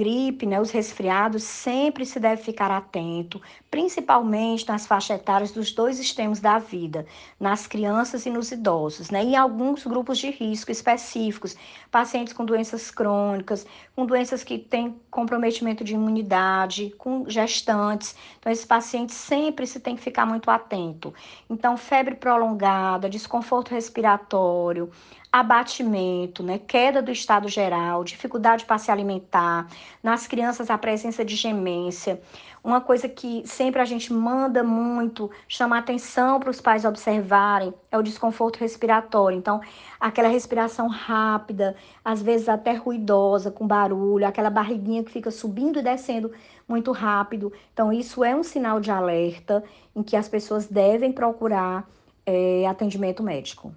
gripe, né, os resfriados, sempre se deve ficar atento, principalmente nas faixas etárias dos dois extremos da vida, nas crianças e nos idosos, né, e em alguns grupos de risco específicos, pacientes com doenças crônicas, com doenças que têm comprometimento de imunidade, com gestantes. Então, esses pacientes sempre se tem que ficar muito atento. Então, febre prolongada, desconforto respiratório, abatimento, né, queda do estado geral, dificuldade para se alimentar, nas crianças a presença de gemência. Uma coisa que sempre a gente manda muito, chama atenção para os pais observarem, é o desconforto respiratório. Então, aquela respiração rápida, às vezes até ruidosa, com barulho, aquela barriguinha que fica subindo e descendo muito rápido. Então, isso é um sinal de alerta em que as pessoas devem procurar é, atendimento médico.